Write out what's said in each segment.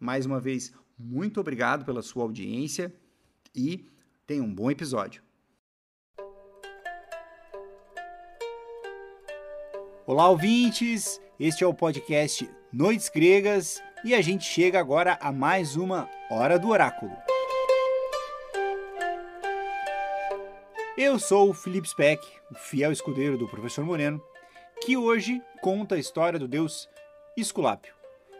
mais uma vez, muito obrigado pela sua audiência e tenha um bom episódio. Olá, ouvintes! Este é o podcast Noites Gregas e a gente chega agora a mais uma Hora do Oráculo. Eu sou o Felipe Speck, o fiel escudeiro do professor Moreno, que hoje conta a história do deus Esculápio.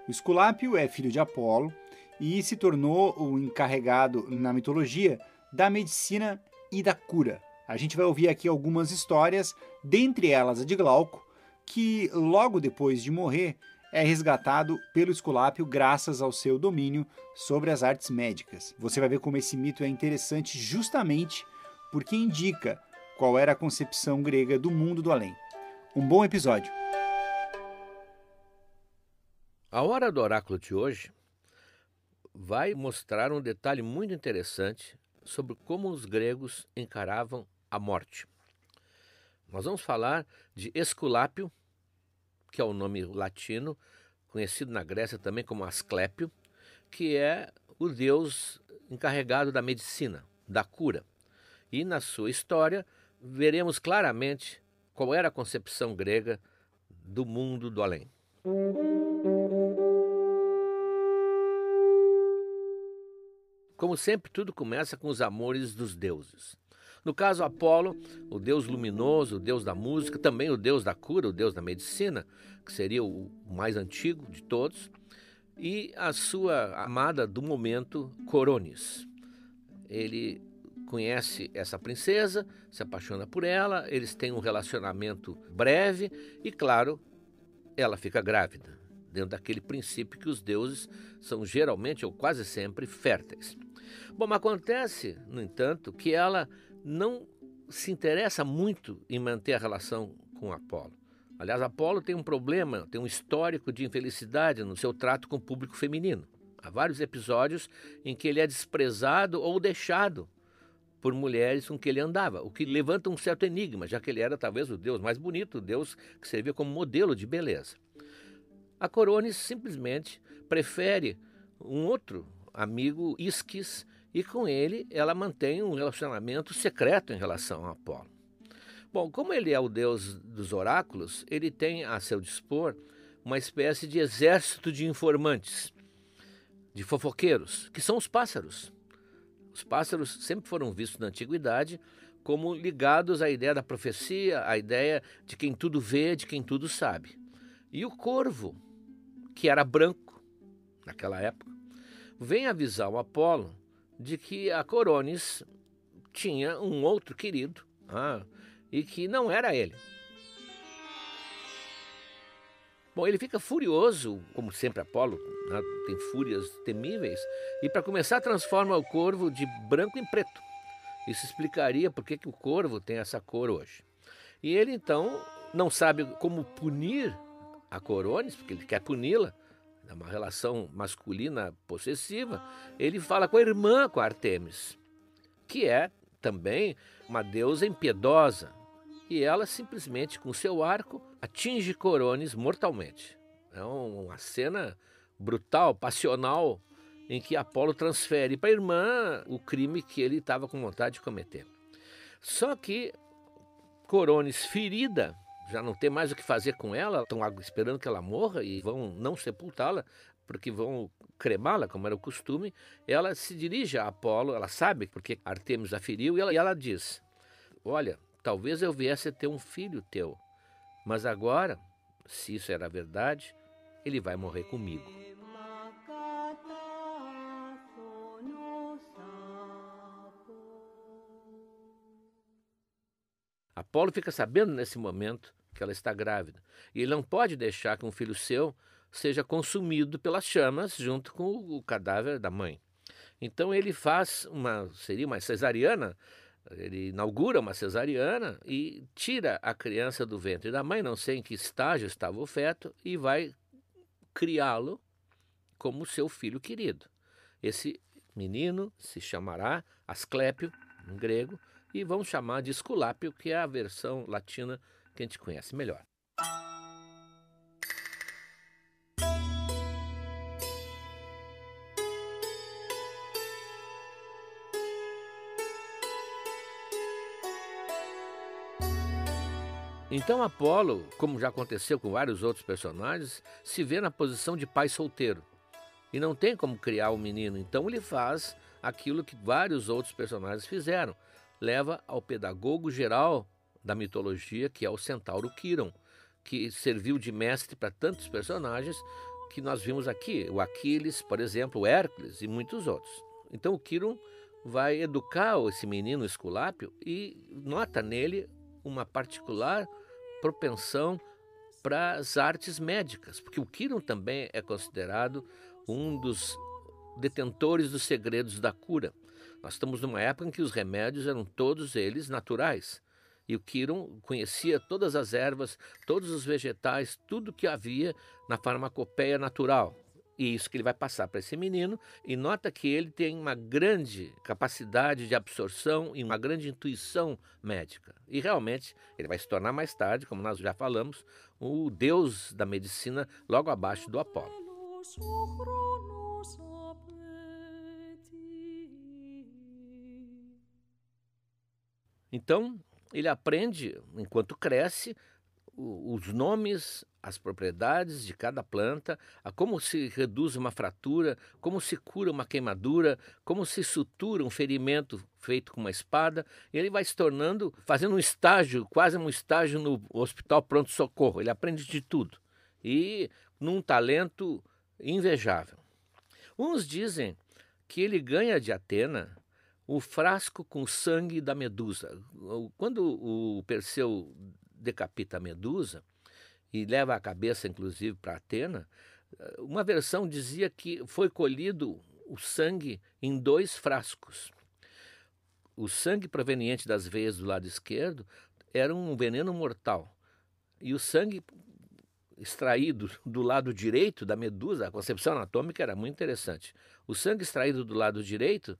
O Esculápio é filho de Apolo e se tornou o encarregado na mitologia da medicina e da cura. A gente vai ouvir aqui algumas histórias, dentre elas a de Glauco, que logo depois de morrer é resgatado pelo Esculápio graças ao seu domínio sobre as artes médicas. Você vai ver como esse mito é interessante justamente porque indica qual era a concepção grega do mundo do além. Um bom episódio! A hora do oráculo de hoje vai mostrar um detalhe muito interessante sobre como os gregos encaravam a morte. Nós vamos falar de Esculápio, que é o nome latino, conhecido na Grécia também como Asclépio, que é o deus encarregado da medicina, da cura. E na sua história veremos claramente qual era a concepção grega do mundo do além. Como sempre, tudo começa com os amores dos deuses. No caso, Apolo, o deus luminoso, o deus da música, também o deus da cura, o deus da medicina, que seria o mais antigo de todos, e a sua amada do momento, Coronis. Ele conhece essa princesa, se apaixona por ela, eles têm um relacionamento breve e, claro, ela fica grávida, dentro daquele princípio que os deuses são geralmente ou quase sempre férteis. Bom, acontece, no entanto, que ela não se interessa muito em manter a relação com Apolo. Aliás, Apolo tem um problema, tem um histórico de infelicidade no seu trato com o público feminino. Há vários episódios em que ele é desprezado ou deixado por mulheres com que ele andava, o que levanta um certo enigma, já que ele era talvez o deus mais bonito, o deus que servia como modelo de beleza. A Coronis simplesmente prefere um outro amigo, Isquis, e com ele ela mantém um relacionamento secreto em relação a Apolo. Bom, como ele é o deus dos oráculos, ele tem a seu dispor uma espécie de exército de informantes, de fofoqueiros, que são os pássaros. Os pássaros sempre foram vistos na antiguidade como ligados à ideia da profecia, à ideia de quem tudo vê, de quem tudo sabe. E o corvo, que era branco naquela época, vem avisar o Apolo de que a Coronis tinha um outro querido, ah, e que não era ele. Bom, ele fica furioso, como sempre Apolo né, tem fúrias temíveis, e para começar transforma o corvo de branco em preto. Isso explicaria por que, que o corvo tem essa cor hoje. E ele então não sabe como punir a Corones, porque ele quer puni-la, é uma relação masculina possessiva. Ele fala com a irmã, com a Artemis, que é também uma deusa impiedosa, e ela simplesmente com seu arco atinge Corones mortalmente. É uma cena brutal, passional, em que Apolo transfere para a irmã o crime que ele estava com vontade de cometer. Só que Corones, ferida, já não tem mais o que fazer com ela, estão esperando que ela morra e vão não sepultá-la, porque vão cremá-la, como era o costume. Ela se dirige a Apolo, ela sabe porque Artemis a feriu, e ela, e ela diz: Olha, talvez eu viesse a ter um filho teu, mas agora, se isso era verdade, ele vai morrer comigo. Apolo fica sabendo nesse momento que ela está grávida e ele não pode deixar que um filho seu seja consumido pelas chamas junto com o cadáver da mãe. Então ele faz uma seria uma cesariana ele inaugura uma cesariana e tira a criança do ventre da mãe, não sei em que estágio estava o feto, e vai criá-lo como seu filho querido. Esse menino se chamará Asclépio, em grego, e vamos chamar de Esculápio, que é a versão latina que a gente conhece melhor. Então Apolo, como já aconteceu com vários outros personagens, se vê na posição de pai solteiro e não tem como criar o um menino. Então ele faz aquilo que vários outros personagens fizeram, leva ao pedagogo geral da mitologia, que é o centauro Quiron, que serviu de mestre para tantos personagens que nós vimos aqui, o Aquiles, por exemplo, o Hércules e muitos outros. Então o Quiron vai educar esse menino Esculápio e nota nele uma particular propensão para as artes médicas, porque o Kiron também é considerado um dos detentores dos segredos da cura. Nós estamos numa época em que os remédios eram todos eles naturais. E o Kiron conhecia todas as ervas, todos os vegetais, tudo que havia na farmacopeia natural. E isso que ele vai passar para esse menino, e nota que ele tem uma grande capacidade de absorção e uma grande intuição médica. E realmente ele vai se tornar mais tarde, como nós já falamos, o deus da medicina logo abaixo do Apolo. Então, ele aprende, enquanto cresce, os nomes, as propriedades de cada planta, a como se reduz uma fratura, como se cura uma queimadura, como se sutura um ferimento feito com uma espada. Ele vai se tornando, fazendo um estágio, quase um estágio no hospital pronto-socorro. Ele aprende de tudo. E num talento invejável. Uns dizem que ele ganha de Atena o frasco com sangue da medusa. Quando o Perseu decapita a Medusa e leva a cabeça, inclusive, para Atena, uma versão dizia que foi colhido o sangue em dois frascos. O sangue proveniente das veias do lado esquerdo era um veneno mortal. E o sangue extraído do lado direito da medusa, a concepção anatômica era muito interessante. O sangue extraído do lado direito,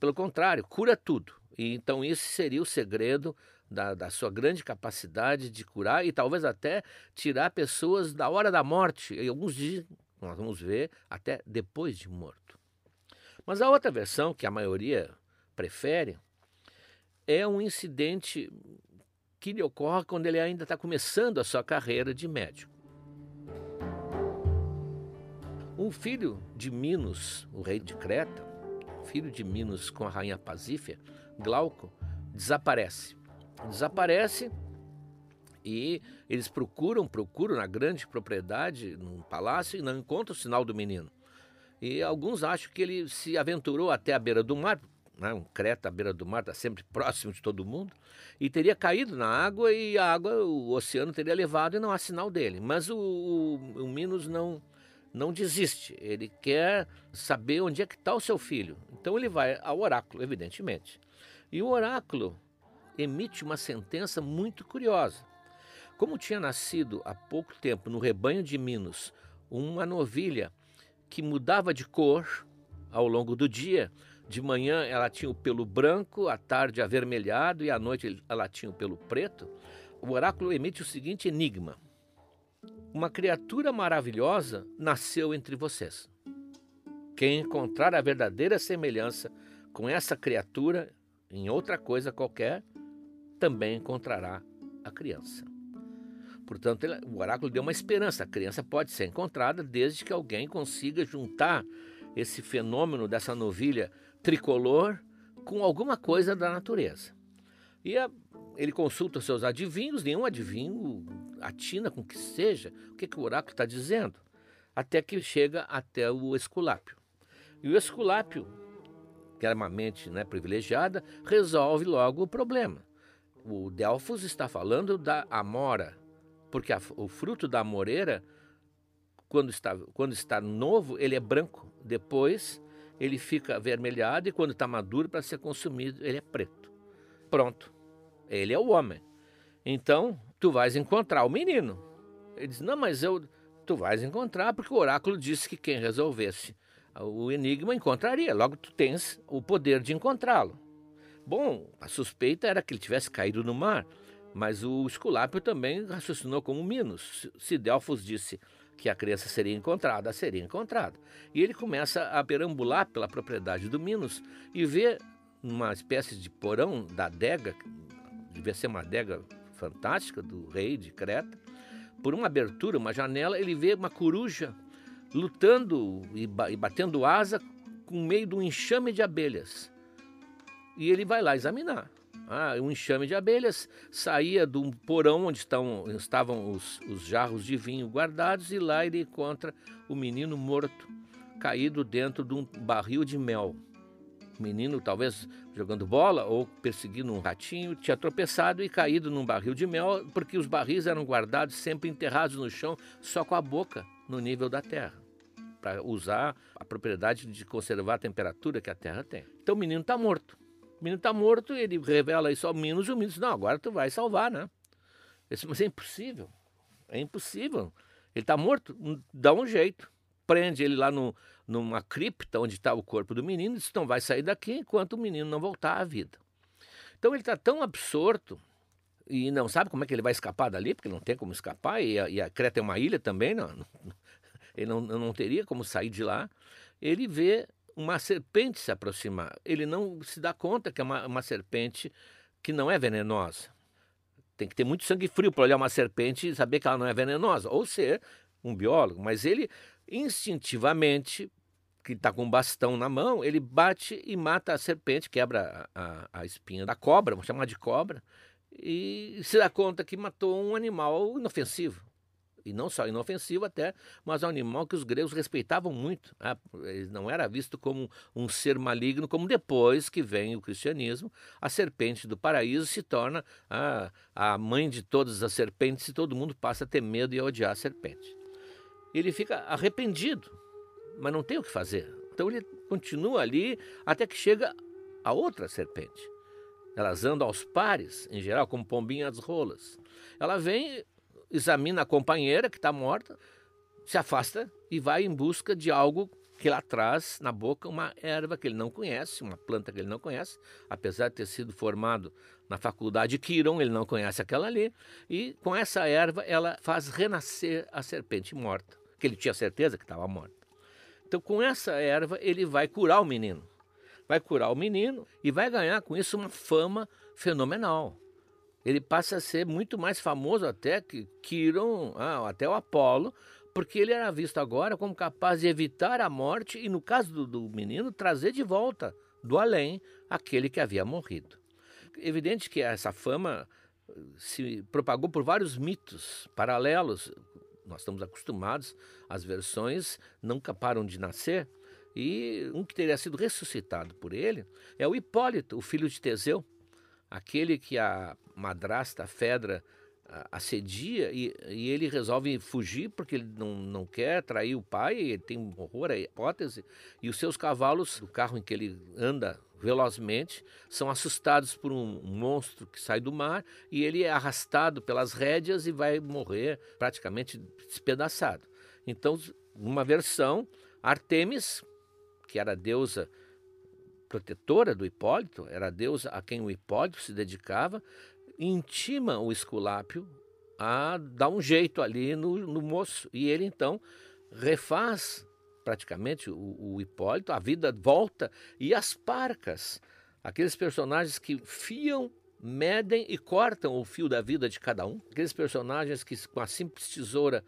pelo contrário, cura tudo. E então esse seria o segredo da, da, sua grande capacidade de curar e talvez até tirar pessoas da hora da morte. E alguns dizem, nós vamos ver, até depois de morto. Mas a outra versão, que a maioria prefere, é um incidente que lhe ocorre quando ele ainda está começando a sua carreira de médico. Um filho de Minos, o rei de Creta, filho de Minos com a rainha Pasífia, Glauco, desaparece desaparece e eles procuram, procuram na grande propriedade, num palácio, e não encontram o sinal do menino. E alguns acham que ele se aventurou até a beira do mar, né, um creta à beira do mar, está sempre próximo de todo mundo, e teria caído na água e a água, o oceano teria levado e não há sinal dele. Mas o, o, o Minos não, não desiste, ele quer saber onde é que está o seu filho. Então ele vai ao oráculo, evidentemente. E o oráculo emite uma sentença muito curiosa. Como tinha nascido há pouco tempo no rebanho de Minos uma novilha que mudava de cor ao longo do dia, de manhã ela tinha o pelo branco, à tarde avermelhado e à noite ela tinha o pelo preto, o oráculo emite o seguinte enigma: Uma criatura maravilhosa nasceu entre vocês. Quem encontrar a verdadeira semelhança com essa criatura em outra coisa qualquer, também encontrará a criança. Portanto, o oráculo deu uma esperança. A criança pode ser encontrada desde que alguém consiga juntar esse fenômeno dessa novilha tricolor com alguma coisa da natureza. E a, ele consulta seus adivinhos, nenhum adivinho atina com que seja o que, que o oráculo está dizendo, até que chega até o Esculápio. E o Esculápio, que era uma mente né, privilegiada, resolve logo o problema. O Delfos está falando da amora, porque a, o fruto da amoreira, quando está, quando está novo, ele é branco. Depois, ele fica avermelhado e quando está maduro para ser consumido, ele é preto. Pronto. Ele é o homem. Então, tu vais encontrar o menino. Ele diz: Não, mas eu. Tu vais encontrar, porque o oráculo disse que quem resolvesse o enigma encontraria. Logo, tu tens o poder de encontrá-lo. Bom, a suspeita era que ele tivesse caído no mar. Mas o Esculápio também raciocinou como Minos. Se Delfos disse que a criança seria encontrada, seria encontrada. E ele começa a perambular pela propriedade do Minos e vê uma espécie de porão da adega, devia ser uma adega fantástica do rei de Creta, por uma abertura, uma janela, ele vê uma coruja lutando e batendo asa com meio de um enxame de abelhas. E ele vai lá examinar. Ah, um enxame de abelhas saía um porão onde estão, estavam os, os jarros de vinho guardados e lá ele encontra o menino morto, caído dentro de um barril de mel. Menino, talvez jogando bola ou perseguindo um ratinho, tinha tropeçado e caído num barril de mel, porque os barris eram guardados sempre enterrados no chão, só com a boca no nível da terra, para usar a propriedade de conservar a temperatura que a terra tem. Então o menino está morto. O menino está morto, ele revela isso ao Minos, e o Minos diz, não, agora tu vai salvar, né? Disse, mas é impossível, é impossível. Ele está morto, dá um jeito. Prende ele lá no, numa cripta onde está o corpo do menino e diz, não vai sair daqui enquanto o menino não voltar à vida. Então ele está tão absorto e não sabe como é que ele vai escapar dali, porque não tem como escapar, e a, e a Creta é uma ilha também, não, não, ele não, não teria como sair de lá. Ele vê uma serpente se aproximar. Ele não se dá conta que é uma, uma serpente que não é venenosa. Tem que ter muito sangue frio para olhar uma serpente e saber que ela não é venenosa, ou ser um biólogo. Mas ele, instintivamente, que está com um bastão na mão, ele bate e mata a serpente, quebra a, a, espinha da cobra, vamos chamar de cobra, e se dá conta que matou um animal inofensivo e não só inofensivo até, mas um animal que os gregos respeitavam muito. Né? Não era visto como um ser maligno, como depois que vem o cristianismo, a serpente do paraíso se torna a, a mãe de todas as serpentes e todo mundo passa a ter medo e a odiar a serpente. Ele fica arrependido, mas não tem o que fazer. Então ele continua ali até que chega a outra serpente. Elas andam aos pares, em geral, como pombinhas rolas. Ela vem examina a companheira que está morta, se afasta e vai em busca de algo que lá traz na boca uma erva que ele não conhece, uma planta que ele não conhece, apesar de ter sido formado na faculdade Quiron, ele não conhece aquela ali, e com essa erva ela faz renascer a serpente morta, que ele tinha certeza que estava morta. Então, com essa erva, ele vai curar o menino. Vai curar o menino e vai ganhar com isso uma fama fenomenal ele passa a ser muito mais famoso até que Quiron, ah, até o Apolo, porque ele era visto agora como capaz de evitar a morte e, no caso do, do menino, trazer de volta do além aquele que havia morrido. Evidente que essa fama eh, se propagou por vários mitos paralelos. Nós estamos acostumados, as versões nunca param de nascer. E um que teria sido ressuscitado por ele é o Hipólito, o filho de Teseu, aquele que a madrasta, Fedra, assedia e, e, ele resolve fugir porque ele não, não quer trair o pai, ele tem horror à hipótese, e os seus cavalos, do carro em que ele anda velozmente, são assustados por um monstro que sai do mar e ele é arrastado pelas rédeas e vai morrer praticamente despedaçado. Então, uma versão, Artemis, que era a deusa protetora do Hipólito, era a deusa a quem o Hipólito se dedicava, intima o Esculápio a dar um jeito ali no, no moço. E ele então refaz praticamente o, o Hipólito, a vida volta e as parcas, aqueles personagens que fiam, medem e cortam o fio da vida de cada um, aqueles personagens que com a simples tesoura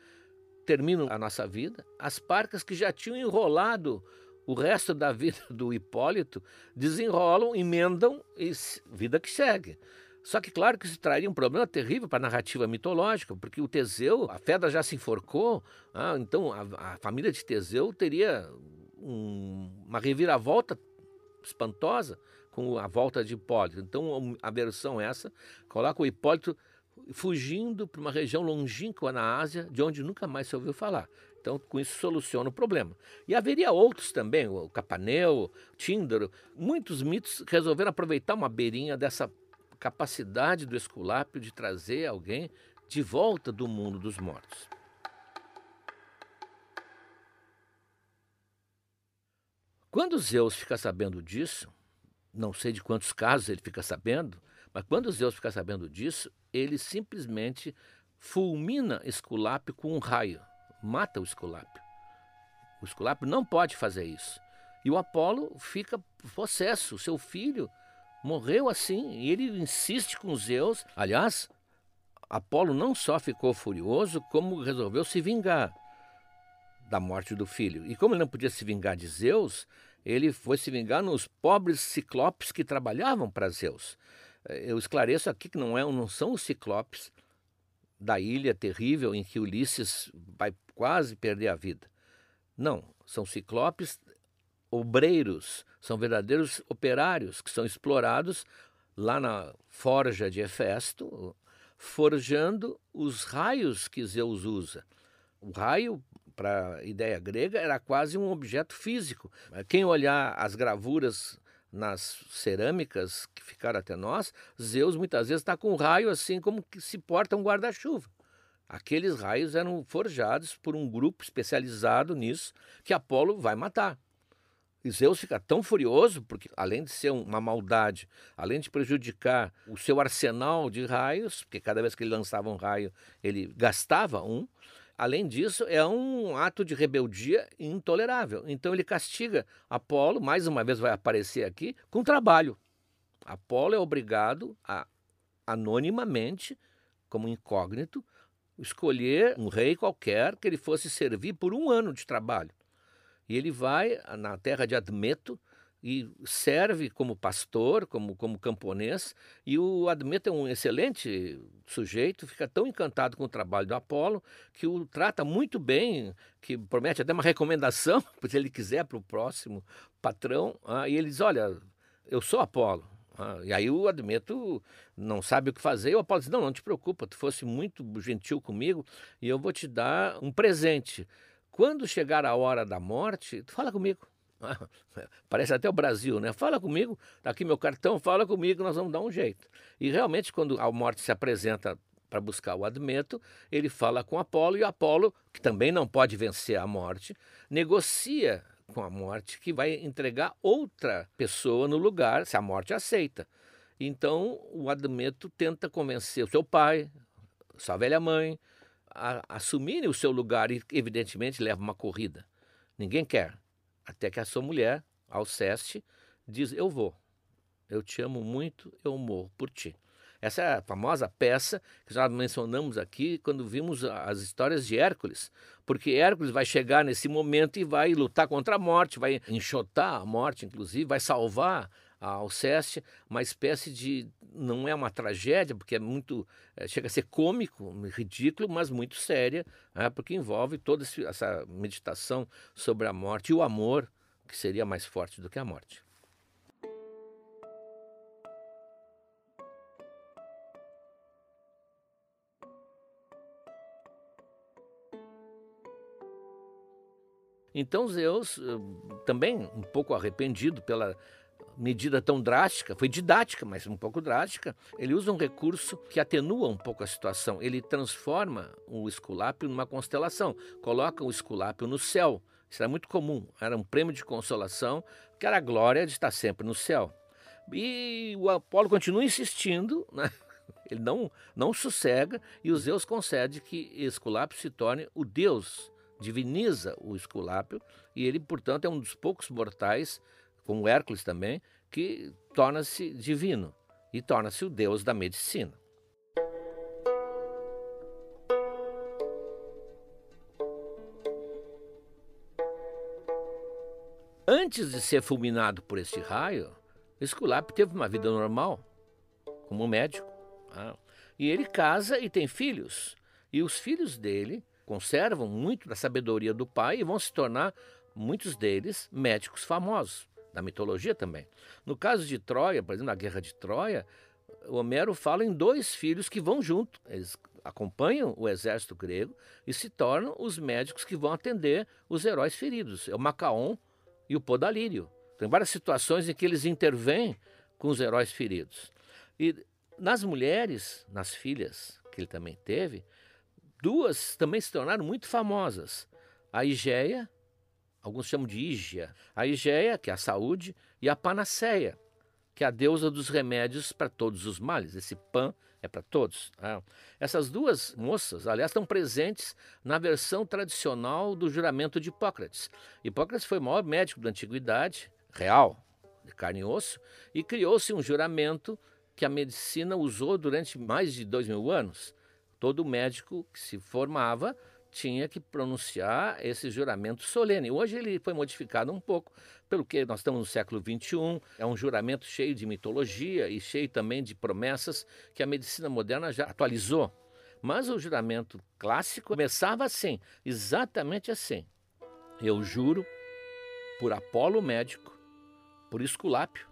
terminam a nossa vida, as parcas que já tinham enrolado o resto da vida do Hipólito, desenrolam, emendam e vida que segue. Só que, claro, que isso traria um problema terrível para a narrativa mitológica, porque o Teseu, a Fedra já se enforcou, ah, então a, a, família de Teseu teria um, uma reviravolta espantosa com a volta de Hipólito. Então, a versão essa coloca o Hipólito fugindo para uma região longínqua na Ásia, de onde nunca mais se ouviu falar. Então, com isso, soluciona o problema. E haveria outros também, o Capaneu, Tíndaro, muitos mitos resolveram aproveitar uma beirinha dessa capacidade do Esculápio de trazer alguém de volta do mundo dos mortos. Quando Zeus fica sabendo disso, não sei de quantos casos ele fica sabendo, mas quando Zeus fica sabendo disso, ele simplesmente fulmina Esculápio com um raio, mata o Esculápio. O Esculápio não pode fazer isso. E o Apolo fica possesso, seu filho Morreu assim, e ele insiste com Zeus. Aliás, Apolo não só ficou furioso, como resolveu se vingar da morte do filho. E como ele não podia se vingar de Zeus, ele foi se vingar nos pobres ciclopes que trabalhavam para Zeus. Eu esclareço aqui que não, é, não são os ciclopes da ilha terrível em que Ulisses vai quase perder a vida. Não, são ciclopes obreiros, são verdadeiros operários que são explorados lá na forja de Hefesto, forjando os raios que Zeus usa. O raio, para a ideia grega, era quase um objeto físico. Quem olhar as gravuras nas cerâmicas que ficaram até nós, Zeus muitas vezes está com um raio assim como que se porta um guarda-chuva. Aqueles raios eram forjados por um grupo especializado nisso que Apolo vai matar. E Zeus fica tão furioso, porque além de ser uma maldade, além de prejudicar o seu arsenal de raios, porque cada vez que ele lançava um raio, ele gastava um, além disso, é um ato de rebeldia intolerável. Então ele castiga Apolo, mais uma vez vai aparecer aqui, com trabalho. Apolo é obrigado a, anonimamente, como incógnito, escolher um rei qualquer que ele fosse servir por um ano de trabalho. E ele vai na terra de Admeto e serve como pastor, como, como camponês. E o Admeto é um excelente sujeito, fica tão encantado com o trabalho do Apolo que o trata muito bem, que promete até uma recomendação, se ele quiser, para o próximo patrão. Ah, e ele diz: Olha, eu sou Apolo. Ah, e aí o Admeto não sabe o que fazer. E o Apolo diz: Não, não te preocupa, tu fosse muito gentil comigo e eu vou te dar um presente. Quando chegar a hora da morte, fala comigo. Parece até o Brasil, né? Fala comigo, tá aqui meu cartão, fala comigo, nós vamos dar um jeito. E realmente, quando a morte se apresenta para buscar o Admeto, ele fala com Apolo e Apolo, que também não pode vencer a morte, negocia com a morte que vai entregar outra pessoa no lugar, se a morte aceita. Então, o Admeto tenta convencer o seu pai, sua velha mãe, a, assumirem o seu lugar e, evidentemente, leva uma corrida. Ninguém quer. Até que a sua mulher, Alceste, diz: Eu vou. Eu te amo muito, eu morro por ti. Essa é a famosa peça que já mencionamos aqui quando vimos as histórias de Hércules, porque Hércules vai chegar nesse momento e vai lutar contra a morte, vai enxotar a morte, inclusive, vai salvar a Alceste, uma espécie de. Não é uma tragédia, porque é muito. É, chega a ser cômico, ridículo, mas muito séria, né, porque envolve toda essa meditação sobre a morte e o amor que seria mais forte do que a morte. Então Zeus, eh, também um pouco arrependido pela medida tão drástica, foi didática, mas um pouco drástica, ele usa um recurso que atenua um pouco a situação. Ele transforma o Esculápio numa constelação, coloca o Esculápio no céu. Isso era muito comum, era um prêmio de consolação, que era a glória de estar sempre no céu. E o Apolo continua insistindo, né? ele não, não sossega, e o Zeus concede que Esculápio se torne o deus diviniza o Esculápio e ele, portanto, é um dos poucos mortais, como Hércules também, que torna-se divino e torna-se o deus da medicina. Antes de ser fulminado por este raio, Esculápio teve uma vida normal, como médico. Ah, e ele casa e tem filhos. E os filhos dele conservam muito da sabedoria do pai e vão se tornar, muitos deles, médicos famosos, da mitologia também. No caso de Troia, por exemplo, na Guerra de Troia, Homero fala em dois filhos que vão junto. Eles acompanham o exército grego e se tornam os médicos que vão atender os heróis feridos. É o Macaon e o Podalírio. Tem várias situações em que eles intervêm com os heróis feridos. E nas mulheres, nas filhas que ele também teve, duas também se tornaram muito famosas. A Igeia, alguns chamam de Ígia, a Igeia, que é a saúde, e a Panaceia, que é a deusa dos remédios para todos os males. Esse pan é para todos. Né? Essas duas moças, aliás, estão presentes na versão tradicional do juramento de Hipócrates. Hipócrates foi o maior médico da antiguidade, real, de carne e osso, e criou-se um juramento que a medicina usou durante mais de dois mil anos todo médico que se formava tinha que pronunciar esse juramento solene. Hoje ele foi modificado um pouco, pelo que nós estamos no século XXI, é um juramento cheio de mitologia e cheio também de promessas que a medicina moderna já atualizou. Mas o juramento clássico começava assim, exatamente assim. Eu juro por Apolo médico, por Esculápio,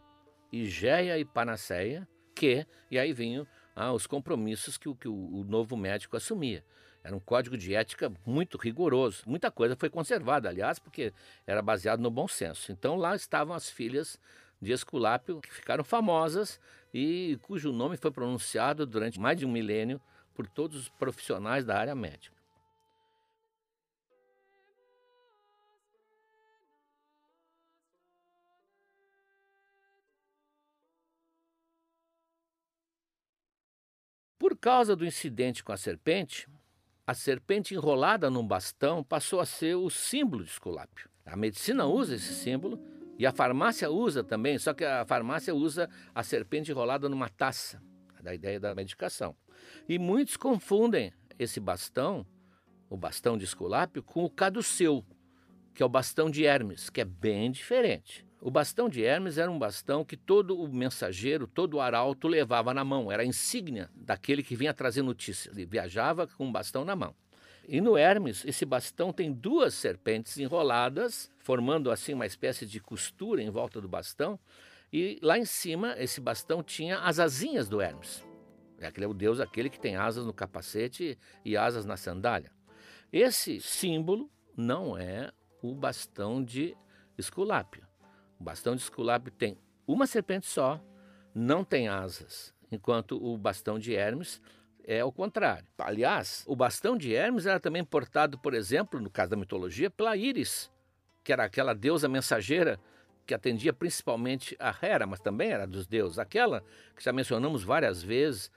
Igéia e Panaceia, que, e aí vinham ah, os compromissos que, que o, o novo médico assumia. Era um código de ética muito rigoroso. Muita coisa foi conservada, aliás, porque era baseado no bom senso. Então lá estavam as filhas de Esculápio, que ficaram famosas e cujo nome foi pronunciado durante mais de um milênio por todos os profissionais da área médica. Por causa do incidente com a serpente, a serpente enrolada num bastão passou a ser o símbolo de Esculápio. A medicina usa esse símbolo e a farmácia usa também, só que a farmácia usa a serpente enrolada numa taça, da ideia da medicação. E muitos confundem esse bastão, o bastão de Esculápio, com o caduceu, que é o bastão de Hermes, que é bem diferente. O bastão de Hermes era um bastão que todo o mensageiro, todo o arauto levava na mão, era a insígnia daquele que vinha trazer notícias. Ele viajava com um bastão na mão. E no Hermes, esse bastão tem duas serpentes enroladas, formando assim uma espécie de costura em volta do bastão. E lá em cima, esse bastão tinha as asinhas do Hermes. Aquele é o deus, aquele que tem asas no capacete e asas na sandália. Esse símbolo não é o bastão de Esculápio. O bastão de Esculápio tem uma serpente só, não tem asas, enquanto o bastão de Hermes é o contrário. Aliás, o bastão de Hermes era também portado, por exemplo, no caso da mitologia, pela Íris, que era aquela deusa mensageira que atendia principalmente a Hera, mas também era dos deuses. Aquela que já mencionamos várias vezes,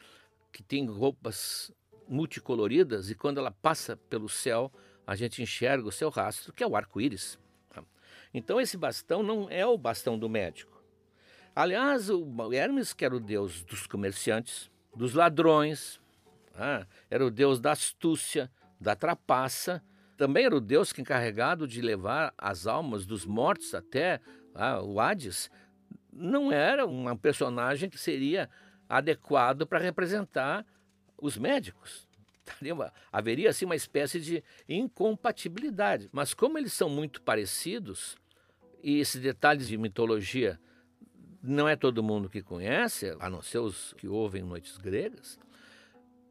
que tem roupas multicoloridas e quando ela passa pelo céu, a gente enxerga o seu rastro, que é o arco-íris. Então esse bastão não é o bastão do médico. Aliás, o Hermes, que era o deus dos comerciantes, dos ladrões, ah, era o deus da astúcia, da trapaça, também era o deus que encarregado de levar as almas dos mortos até ah, o Hades, não era um personagem que seria adequado para representar os médicos. Haveria assim uma espécie de incompatibilidade. Mas como eles são muito parecidos, E esses detalhes de mitologia não é todo mundo que conhece, a não ser os que ouvem noites gregas.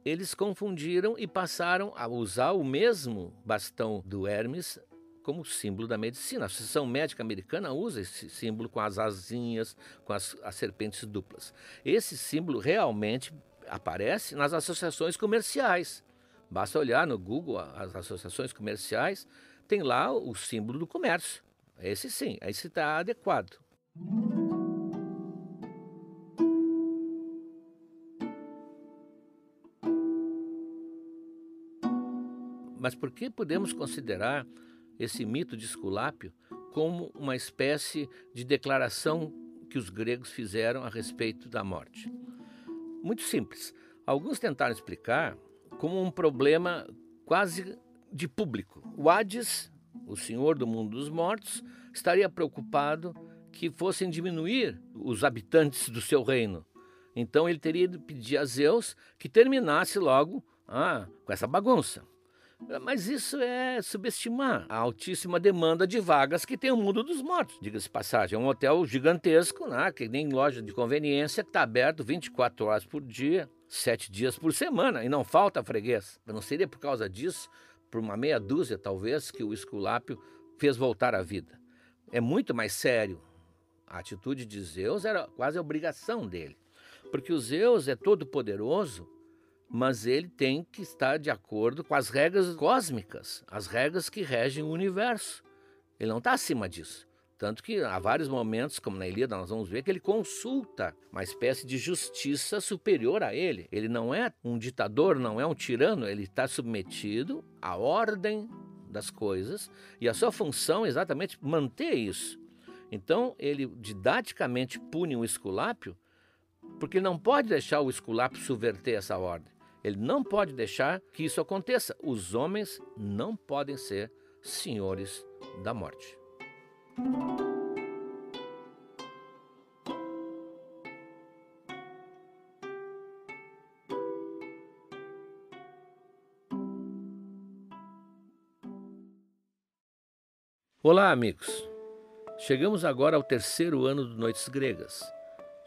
Eles confundiram e passaram a usar o mesmo bastão do Hermes como símbolo da medicina. A Associação Médica Americana usa esse símbolo com as asinhas, com as, as serpentes duplas. Esse símbolo realmente aparece nas associações comerciais. Basta olhar no Google as associações comerciais, tem lá o símbolo do comércio. Esse sim, esse está adequado. Mas por que podemos considerar esse mito de Esculápio como uma espécie de declaração que os gregos fizeram a respeito da morte? Muito simples. Alguns tentaram explicar como um problema quase de público. O Hades, o senhor do mundo dos mortos, estaria preocupado que fossem diminuir os habitantes do seu reino. Então ele teria de pedir a Zeus que terminasse logo ah, com essa bagunça. Mas isso é subestimar a altíssima demanda de vagas que tem o mundo dos mortos. Diga-se passagem, é um hotel gigantesco, né, que nem loja de conveniência, que está aberto 24 horas por dia, sete dias por semana, e não falta freguês. Não seria por causa disso, por uma meia dúzia talvez, que o Esculápio fez voltar à vida. É muito mais sério. A atitude de Zeus era quase a obrigação dele. Porque o Zeus é todo poderoso mas ele tem que estar de acordo com as regras cósmicas, as regras que regem o universo. Ele não está acima disso. Tanto que há vários momentos, como na Ilíada, nós vamos ver que ele consulta uma espécie de justiça superior a ele. Ele não é um ditador, não é um tirano, ele está submetido à ordem das coisas e a sua função é exatamente manter isso. Então, ele didaticamente pune o esculápio, porque não pode deixar o esculápio subverter essa ordem. Ele não pode deixar que isso aconteça. Os homens não podem ser senhores da morte. Olá, amigos. Chegamos agora ao terceiro ano do Noites Gregas.